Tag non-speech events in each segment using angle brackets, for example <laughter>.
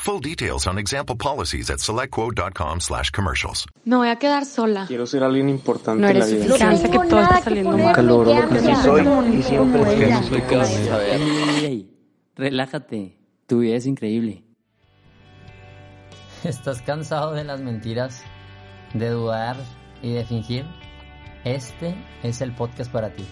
Full details on example policies at selectquote.com slash commercials. Me voy a quedar sola. Quiero ser alguien importante No en la eres vida. suficiente que todo está saliendo mal. Caloro, lo que sí soy y siempre seré. Ey, ey, ey, relájate. Tu vida es increíble. <laughs> ¿Estás cansado de las mentiras, de dudar y de fingir? Este es el podcast para ti.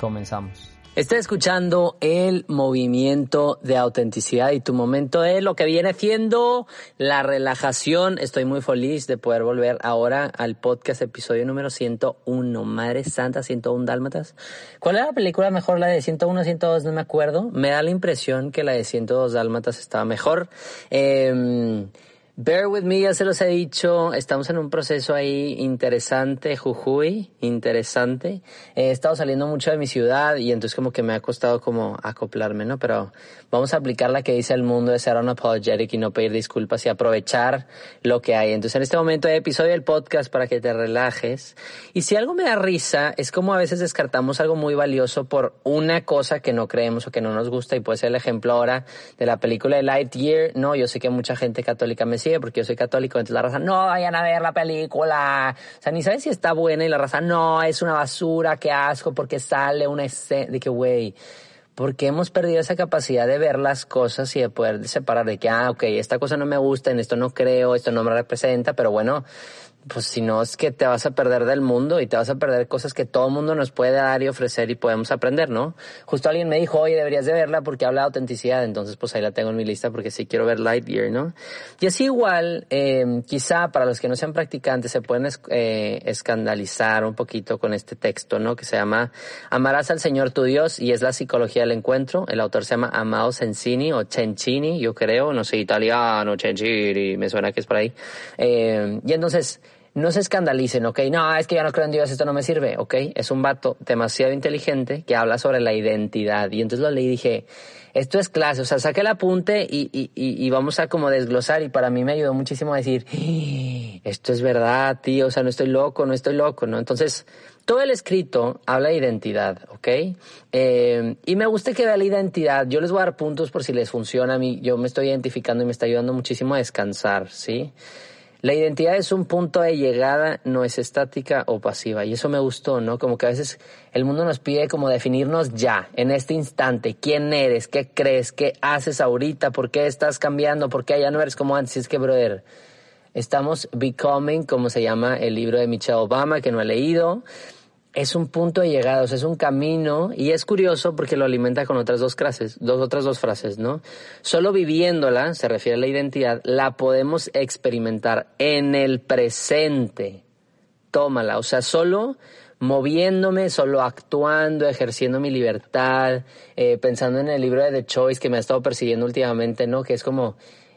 Comenzamos. Estás escuchando el movimiento de autenticidad y tu momento de lo que viene siendo la relajación. Estoy muy feliz de poder volver ahora al podcast episodio número 101. Madre Santa, 101 Dálmatas. ¿Cuál era la película mejor? ¿La de 101 102? No me acuerdo. Me da la impresión que la de 102 Dálmatas estaba mejor. Eh, Bear with me, ya se los he dicho, estamos en un proceso ahí interesante, Jujuy, interesante. He estado saliendo mucho de mi ciudad y entonces como que me ha costado como acoplarme, ¿no? Pero vamos a aplicar la que dice el mundo de ser unapologetic y no pedir disculpas y aprovechar lo que hay. Entonces en este momento hay episodio del podcast para que te relajes. Y si algo me da risa, es como a veces descartamos algo muy valioso por una cosa que no creemos o que no nos gusta y puede ser el ejemplo ahora de la película de Lightyear. No, yo sé que mucha gente católica me porque yo soy católico, entonces la raza, no vayan a ver la película. O sea, ni sabes si está buena y la raza, no, es una basura, qué asco, porque sale una escena de que, güey, porque hemos perdido esa capacidad de ver las cosas y de poder separar de que, ah, ok, esta cosa no me gusta, en esto no creo, esto no me representa, pero bueno, pues si no es que te vas a perder del mundo y te vas a perder cosas que todo el mundo nos puede dar y ofrecer y podemos aprender, ¿no? Justo alguien me dijo, oye, deberías de verla porque habla de autenticidad, entonces pues ahí la tengo en mi lista porque sí quiero ver Lightyear, ¿no? Y así igual, eh, quizá para los que no sean practicantes se pueden eh, escandalizar un poquito con este texto, ¿no? Que se llama Amarás al Señor tu Dios y es la psicología del encuentro. El autor se llama Amado Cencini o Cencini, yo creo, no sé, italiano, Cencini, me suena que es por ahí. Eh, y entonces, no se escandalicen, ¿ok? No, es que ya no creo en Dios, esto no me sirve, ¿ok? Es un vato demasiado inteligente que habla sobre la identidad. Y entonces lo leí y dije, esto es clase, o sea, saque el apunte y, y, y, y vamos a como desglosar. Y para mí me ayudó muchísimo a decir, "Ah, esto es verdad, tío, o sea, no estoy loco, no estoy loco, ¿no? Entonces, todo el escrito habla de identidad, ¿ok? Eh, y me gusta que vea la identidad. Yo les voy a dar puntos por si les funciona a mí. Yo me estoy identificando y me está ayudando muchísimo a descansar, ¿sí? La identidad es un punto de llegada, no es estática o pasiva. Y eso me gustó, ¿no? Como que a veces el mundo nos pide como definirnos ya, en este instante. ¿Quién eres? ¿Qué crees? ¿Qué haces ahorita? ¿Por qué estás cambiando? ¿Por qué ya no eres como antes? Es que, brother, estamos becoming, como se llama el libro de Michelle Obama, que no he leído. Es un punto de llegada, o sea, es un camino y es curioso porque lo alimenta con otras dos frases, dos otras dos frases, ¿no? Solo viviéndola, se refiere a la identidad, la podemos experimentar en el presente. Tómala, o sea, solo moviéndome, solo actuando, ejerciendo mi libertad, eh, pensando en el libro de The Choice que me ha estado persiguiendo últimamente, ¿no? Que es como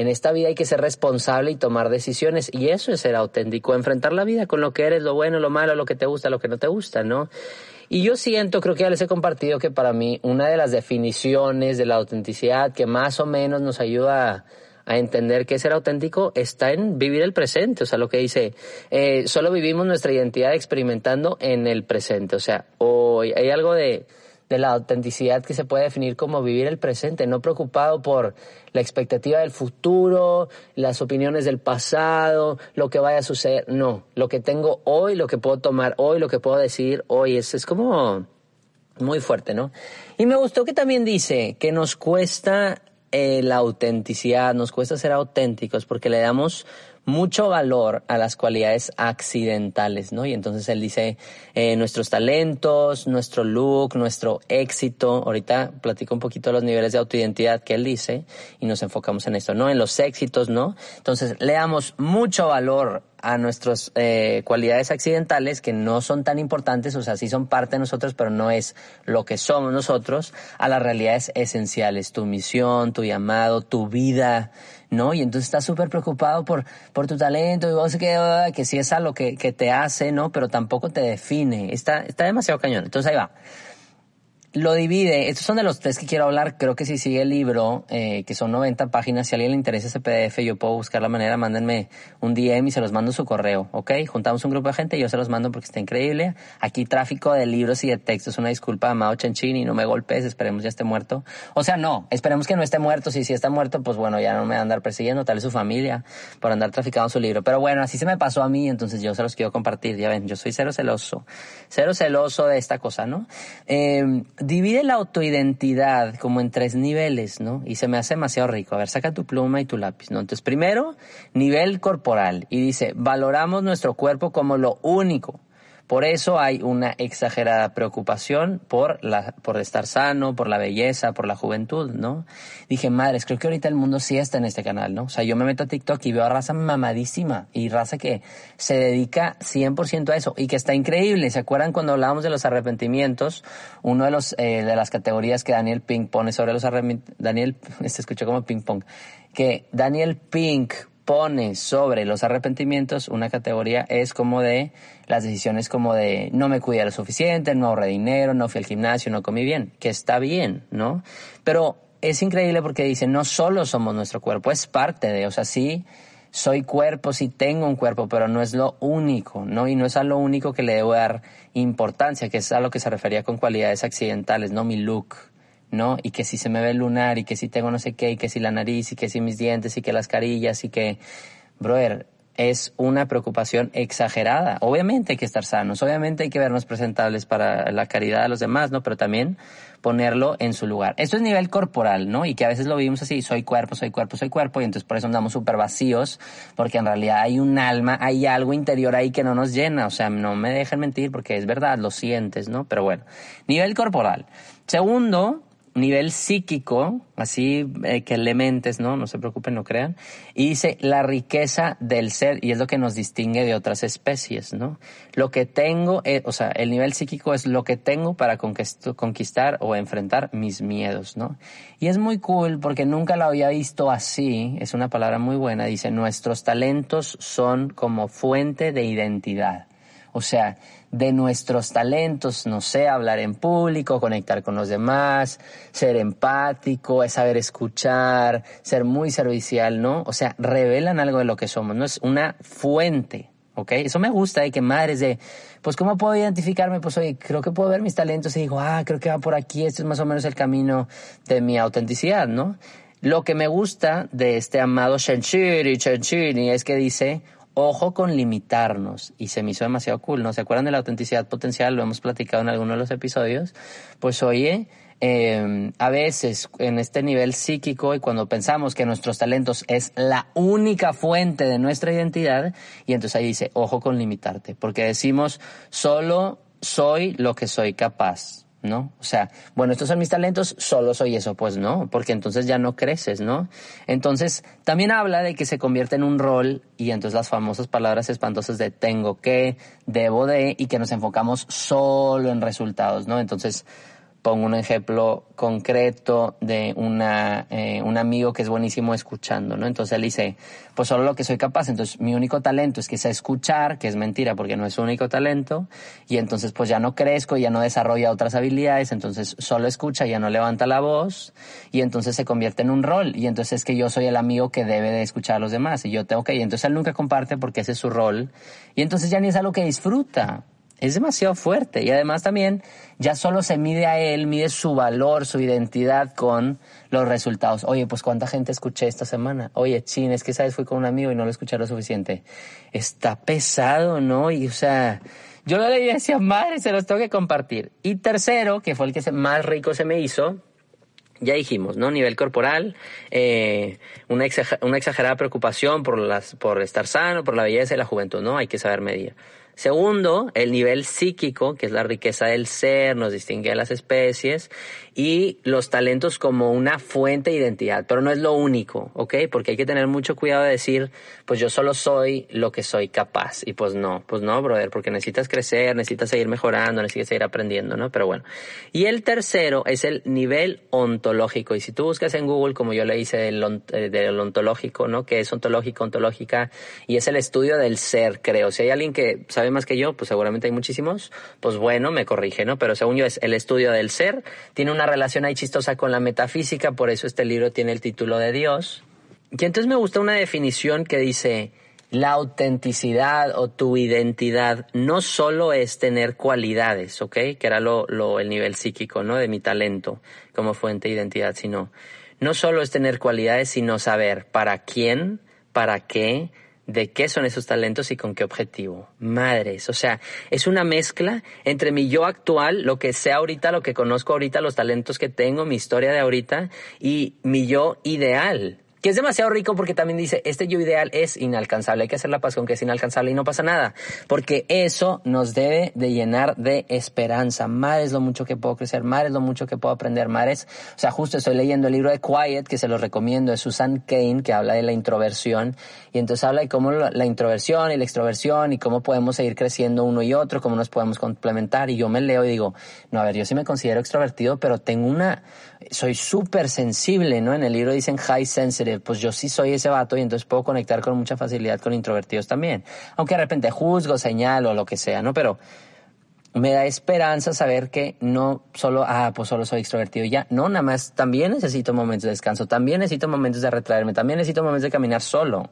en esta vida hay que ser responsable y tomar decisiones. Y eso es ser auténtico, enfrentar la vida con lo que eres, lo bueno, lo malo, lo que te gusta, lo que no te gusta, ¿no? Y yo siento, creo que ya les he compartido que para mí una de las definiciones de la autenticidad que más o menos nos ayuda a, a entender qué es ser auténtico está en vivir el presente. O sea, lo que dice, eh, solo vivimos nuestra identidad experimentando en el presente. O sea, hoy hay algo de, de la autenticidad que se puede definir como vivir el presente, no preocupado por la expectativa del futuro, las opiniones del pasado, lo que vaya a suceder. No, lo que tengo hoy, lo que puedo tomar hoy, lo que puedo decidir hoy, es, es como muy fuerte, ¿no? Y me gustó que también dice que nos cuesta eh, la autenticidad, nos cuesta ser auténticos porque le damos mucho valor a las cualidades accidentales, ¿no? Y entonces él dice, eh, nuestros talentos, nuestro look, nuestro éxito, ahorita platico un poquito de los niveles de autoidentidad que él dice y nos enfocamos en esto, ¿no? En los éxitos, ¿no? Entonces le damos mucho valor a nuestras eh, cualidades accidentales que no son tan importantes, o sea, sí son parte de nosotros, pero no es lo que somos nosotros, a las realidades esenciales, tu misión, tu llamado, tu vida, ¿no? Y entonces estás súper preocupado por, por tu talento y vos que, ah, que sí es algo que, que te hace, ¿no? Pero tampoco te define. Está, está demasiado cañón. Entonces ahí va lo divide, estos son de los tres que quiero hablar, creo que si sigue el libro, eh, que son 90 páginas, si a alguien le interesa ese PDF, yo puedo buscar la manera, mándenme un DM y se los mando su correo, ¿ok? Juntamos un grupo de gente y yo se los mando porque está increíble. Aquí tráfico de libros y de textos, una disculpa a Mao y no me golpes, esperemos ya esté muerto. O sea, no, esperemos que no esté muerto, si sí está muerto, pues bueno, ya no me va a andar persiguiendo, tal vez su familia, por andar traficando su libro. Pero bueno, así se me pasó a mí, entonces yo se los quiero compartir, ya ven, yo soy cero celoso, cero celoso de esta cosa, ¿no? Eh, divide la autoidentidad como en tres niveles, ¿no? Y se me hace demasiado rico. A ver, saca tu pluma y tu lápiz, ¿no? Entonces, primero, nivel corporal. Y dice, valoramos nuestro cuerpo como lo único por eso hay una exagerada preocupación por, la, por estar sano, por la belleza, por la juventud, ¿no? Dije, madres, creo que ahorita el mundo sí está en este canal, ¿no? O sea, yo me meto a TikTok y veo a raza mamadísima y raza que se dedica 100% a eso y que está increíble. ¿Se acuerdan cuando hablábamos de los arrepentimientos? Uno de los, eh, de las categorías que Daniel Pink pone sobre los arrepentimientos, Daniel, <laughs> se escuchó como ping pong, que Daniel Pink pone sobre los arrepentimientos una categoría es como de las decisiones como de no me cuidé lo suficiente, no ahorré dinero, no fui al gimnasio, no comí bien, que está bien, ¿no? Pero es increíble porque dice, no solo somos nuestro cuerpo, es parte de, o sea, sí soy cuerpo, sí tengo un cuerpo, pero no es lo único, ¿no? Y no es a lo único que le debo dar importancia, que es a lo que se refería con cualidades accidentales, ¿no? Mi look, ¿no? Y que si se me ve el lunar y que si tengo no sé qué y que si la nariz y que si mis dientes y que las carillas y que, brother, es una preocupación exagerada. Obviamente hay que estar sanos, obviamente hay que vernos presentables para la caridad de los demás, ¿no? Pero también ponerlo en su lugar. Esto es nivel corporal, ¿no? Y que a veces lo vivimos así, soy cuerpo, soy cuerpo, soy cuerpo, y entonces por eso andamos súper vacíos, porque en realidad hay un alma, hay algo interior ahí que no nos llena, o sea, no me dejen mentir porque es verdad, lo sientes, ¿no? Pero bueno, nivel corporal. Segundo, nivel psíquico, así eh, que elementes, ¿no? No se preocupen, no crean. Y dice la riqueza del ser, y es lo que nos distingue de otras especies, ¿no? Lo que tengo, eh, o sea, el nivel psíquico es lo que tengo para conquistar o enfrentar mis miedos, ¿no? Y es muy cool porque nunca lo había visto así, es una palabra muy buena, dice, nuestros talentos son como fuente de identidad. O sea, de nuestros talentos, no sé, hablar en público, conectar con los demás, ser empático, es saber escuchar, ser muy servicial, ¿no? O sea, revelan algo de lo que somos, ¿no? Es una fuente, ¿ok? Eso me gusta, de que madres de, pues, ¿cómo puedo identificarme? Pues, oye, creo que puedo ver mis talentos y digo, ah, creo que va por aquí, este es más o menos el camino de mi autenticidad, ¿no? Lo que me gusta de este amado Shenshiri, Shenshiri, es que dice, Ojo con limitarnos. Y se me hizo demasiado cool, ¿no? ¿Se acuerdan de la autenticidad potencial? Lo hemos platicado en alguno de los episodios. Pues oye, eh, a veces en este nivel psíquico y cuando pensamos que nuestros talentos es la única fuente de nuestra identidad, y entonces ahí dice, ojo con limitarte, porque decimos, solo soy lo que soy capaz. ¿No? O sea, bueno, estos son mis talentos, solo soy eso, pues no, porque entonces ya no creces, ¿no? Entonces, también habla de que se convierte en un rol y entonces las famosas palabras espantosas de tengo que, debo de y que nos enfocamos solo en resultados, ¿no? Entonces, pongo un ejemplo concreto de una, eh, un amigo que es buenísimo escuchando, ¿no? Entonces él dice, pues solo lo que soy capaz, entonces mi único talento es que sé escuchar, que es mentira porque no es su único talento, y entonces pues ya no crezco, ya no desarrolla otras habilidades, entonces solo escucha, ya no levanta la voz, y entonces se convierte en un rol, y entonces es que yo soy el amigo que debe de escuchar a los demás, y yo tengo que, y entonces él nunca comparte porque ese es su rol, y entonces ya ni es algo que disfruta, es demasiado fuerte y además también ya solo se mide a él, mide su valor, su identidad con los resultados. Oye, pues cuánta gente escuché esta semana. Oye, chin, es que sabes, fui con un amigo y no lo escuché lo suficiente. Está pesado, ¿no? Y o sea, yo lo leí y decía, madre, se los tengo que compartir. Y tercero, que fue el que más rico se me hizo, Ya dijimos, ¿no? Nivel corporal, eh, una, exagerada preocupación por, por estar sano, por la belleza y la juventud, ¿no? Hay que saber medir. Segundo, el nivel psíquico, que es la riqueza del ser, nos distingue de las especies, y los talentos como una fuente de identidad, pero no es lo único, ¿ok? Porque hay que tener mucho cuidado de decir, pues yo solo soy lo que soy capaz, y pues no, pues no, brother, porque necesitas crecer, necesitas seguir mejorando, necesitas seguir aprendiendo, ¿no? Pero bueno. Y el tercero es el nivel ontológico, y si tú buscas en Google, como yo le hice del, eh, ontológico, ¿no? Que es ontológico, ontológica, y es el estudio del ser, creo. Si hay alguien que sabe más que yo, pues seguramente hay muchísimos, pues bueno, me corrige, ¿no? Pero según yo es el estudio del ser, tiene una relación ahí chistosa con la metafísica, por eso este libro tiene el título de Dios. Y entonces me gusta una definición que dice, la autenticidad o tu identidad no solo es tener cualidades, ¿ok? Que era lo, el nivel psíquico, ¿no? De mi talento como fuente de identidad, sino no solo es tener cualidades, sino saber para quién, para qué, de qué son esos talentos y con qué objetivo. Madres, o sea, es una mezcla entre mi yo actual, lo que sé ahorita, lo que conozco ahorita, los talentos que tengo, mi historia de ahorita y mi yo ideal que es demasiado rico porque también dice, este yo ideal es inalcanzable, hay que hacer la paz con que es inalcanzable y no pasa nada, porque eso nos debe de llenar de esperanza. Mar es lo mucho que puedo crecer, mar es lo mucho que puedo aprender, mar es, o sea, justo estoy leyendo el libro de Quiet, que se lo recomiendo, de Susan Kane, que habla de la introversión, y entonces habla de cómo la introversión y la extroversión y cómo podemos seguir creciendo uno y otro, cómo nos podemos complementar, y yo me leo y digo, no, a ver, yo sí me considero extrovertido, pero tengo una, soy súper sensible, ¿no? En el libro dicen high sensitive, pues yo sí soy ese vato y entonces puedo conectar con mucha facilidad con introvertidos también. Aunque de repente juzgo, señalo, lo que sea, ¿no? Pero me da esperanza saber que no solo, ah, pues solo soy extrovertido ya. No, nada más también necesito momentos de descanso, también necesito momentos de retraerme, también necesito momentos de caminar solo.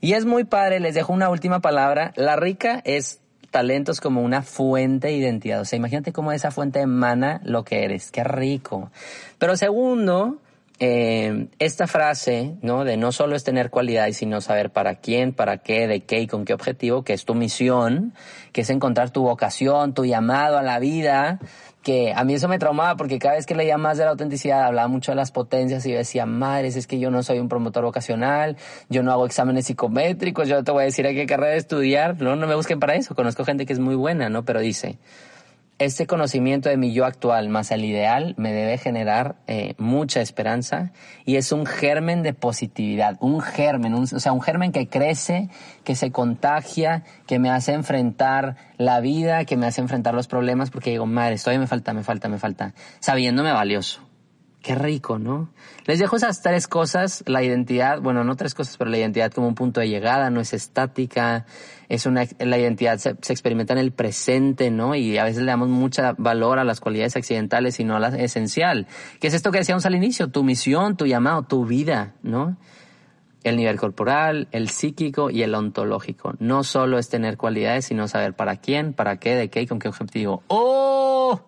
Y es muy padre, les dejo una última palabra. La rica es talentos como una fuente de identidad. O sea, imagínate cómo esa fuente emana lo que eres. Qué rico. Pero segundo, eh, esta frase, ¿no? De no solo es tener cualidades, sino saber para quién, para qué, de qué y con qué objetivo, que es tu misión, que es encontrar tu vocación, tu llamado a la vida, que a mí eso me traumaba porque cada vez que leía más de la autenticidad hablaba mucho de las potencias y yo decía, madres, es que yo no soy un promotor vocacional, yo no hago exámenes psicométricos, yo te voy a decir a qué carrera estudiar, no, no me busquen para eso, conozco gente que es muy buena, ¿no? Pero dice, este conocimiento de mi yo actual más el ideal me debe generar eh, mucha esperanza y es un germen de positividad, un germen, o sea, un germen que crece, que se contagia, que me hace enfrentar la vida, que me hace enfrentar los problemas porque digo, madre, todavía me falta, me falta, me falta, sabiéndome valioso. Qué rico, ¿no? Les dejo esas tres cosas, la identidad, bueno, no tres cosas, pero la identidad como un punto de llegada, no es estática, es una, la identidad se, experimenta en el presente, ¿no? Y a veces le damos mucho valor a las cualidades accidentales y no a la esencial. ¿Qué es esto que decíamos al inicio? Tu misión, tu llamado, tu vida, ¿no? El nivel corporal, el psíquico y el ontológico. No solo es tener cualidades, sino saber para quién, para qué, de qué y con qué objetivo. ¡Oh!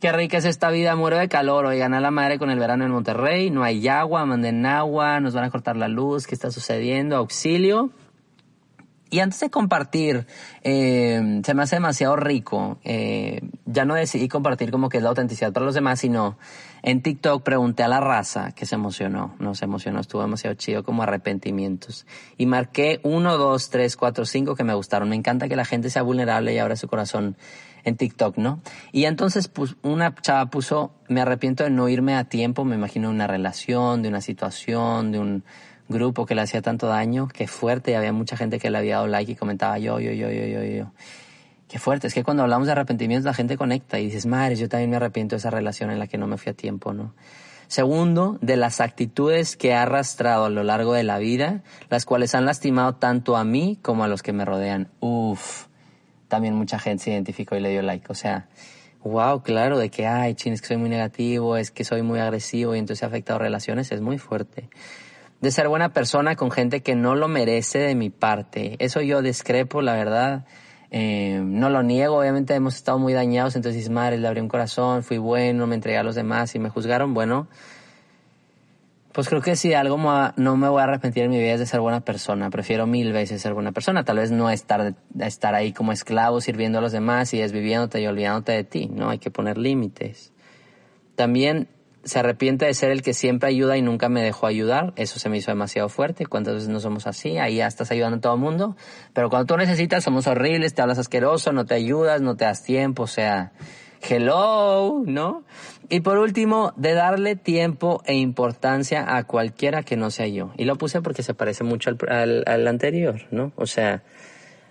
Qué rica es esta vida, muero de calor. Oigan a la madre con el verano en Monterrey. No hay agua, manden agua, nos van a cortar la luz. ¿Qué está sucediendo? Auxilio. Y antes de compartir, eh, se me hace demasiado rico. Eh, ya no decidí compartir como que es la autenticidad para los demás, sino en TikTok pregunté a la raza que se emocionó. No se emocionó, estuvo demasiado chido como arrepentimientos. Y marqué uno, dos, tres, cuatro, cinco que me gustaron. Me encanta que la gente sea vulnerable y abra su corazón en TikTok, ¿no? Y entonces pues, una chava puso, me arrepiento de no irme a tiempo, me imagino una relación, de una situación, de un grupo que le hacía tanto daño, qué fuerte, y había mucha gente que le había dado like y comentaba yo, yo, yo, yo, yo, yo. Qué fuerte, es que cuando hablamos de arrepentimientos la gente conecta y dices, madre, yo también me arrepiento de esa relación en la que no me fui a tiempo, ¿no? Segundo, de las actitudes que he arrastrado a lo largo de la vida, las cuales han lastimado tanto a mí como a los que me rodean. Uf, también mucha gente se identificó y le dio like. O sea, wow, claro, de que, ay, chin, es que soy muy negativo, es que soy muy agresivo y entonces ha afectado relaciones, es muy fuerte. De ser buena persona con gente que no lo merece de mi parte. Eso yo discrepo, la verdad. Eh, no lo niego, obviamente hemos estado muy dañados, entonces, madre, le abrí un corazón, fui bueno, me entregué a los demás y me juzgaron, bueno, pues creo que si algo no me voy a arrepentir en mi vida es de ser buena persona. Prefiero mil veces ser buena persona. Tal vez no estar, estar ahí como esclavo sirviendo a los demás y desviviéndote y olvidándote de ti. No, hay que poner límites. También se arrepiente de ser el que siempre ayuda y nunca me dejó ayudar. Eso se me hizo demasiado fuerte. ¿Cuántas veces no somos así? Ahí ya estás ayudando a todo el mundo. Pero cuando tú necesitas, somos horribles, te hablas asqueroso, no te ayudas, no te das tiempo, o sea, hello, ¿no? Y por último, de darle tiempo e importancia a cualquiera que no sea yo. Y lo puse porque se parece mucho al, al, al anterior, ¿no? O sea,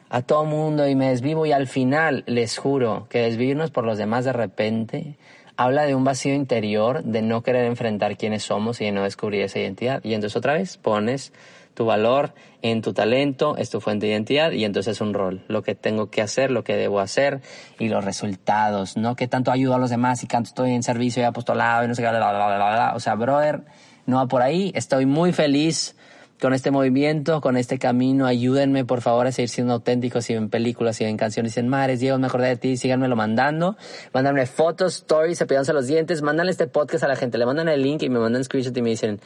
a todo mundo y me desvivo y al final les juro que desvivirnos por los demás de repente habla de un vacío interior, de no querer enfrentar quiénes somos y de no descubrir esa identidad. Y entonces otra vez pones tu valor en tu talento, es tu fuente de identidad y entonces es un rol, lo que tengo que hacer, lo que debo hacer y los resultados, ¿no? Que tanto ayudo a los demás y tanto estoy en servicio y apostolado y no sé qué, bla, bla, bla, bla, bla. O sea, brother, no va por ahí. Estoy muy feliz con este movimiento, con este camino. Ayúdenme, por favor, a seguir siendo auténticos. Si ven películas, si ven canciones, si ven mares, Diego, me acordé de ti, síganmelo mandando. Mándanme fotos, stories, cepillándose los dientes. Mándanle este podcast a la gente. Le mandan el link y me mandan screenshot y me dicen,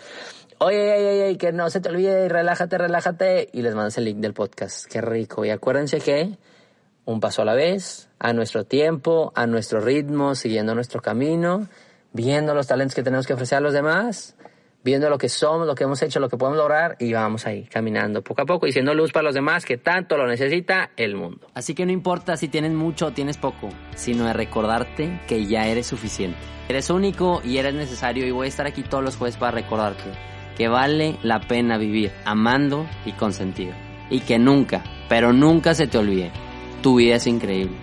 oye, oye, oye, que no se te olvide, relájate, relájate. Y les mandas el link del podcast. Qué rico. Y acuérdense que un paso a la vez, a nuestro tiempo, a nuestro ritmo, siguiendo nuestro camino, viendo los talentos que tenemos que ofrecer a los demás viendo lo que somos, lo que hemos hecho, lo que podemos lograr y vamos ahí caminando poco a poco y siendo luz para los demás que tanto lo necesita el mundo. Así que no importa si tienes mucho o tienes poco, sino de recordarte que ya eres suficiente. Eres único y eres necesario y voy a estar aquí todos los jueves para recordarte que vale la pena vivir amando y consentido. Y que nunca, pero nunca se te olvide, tu vida es increíble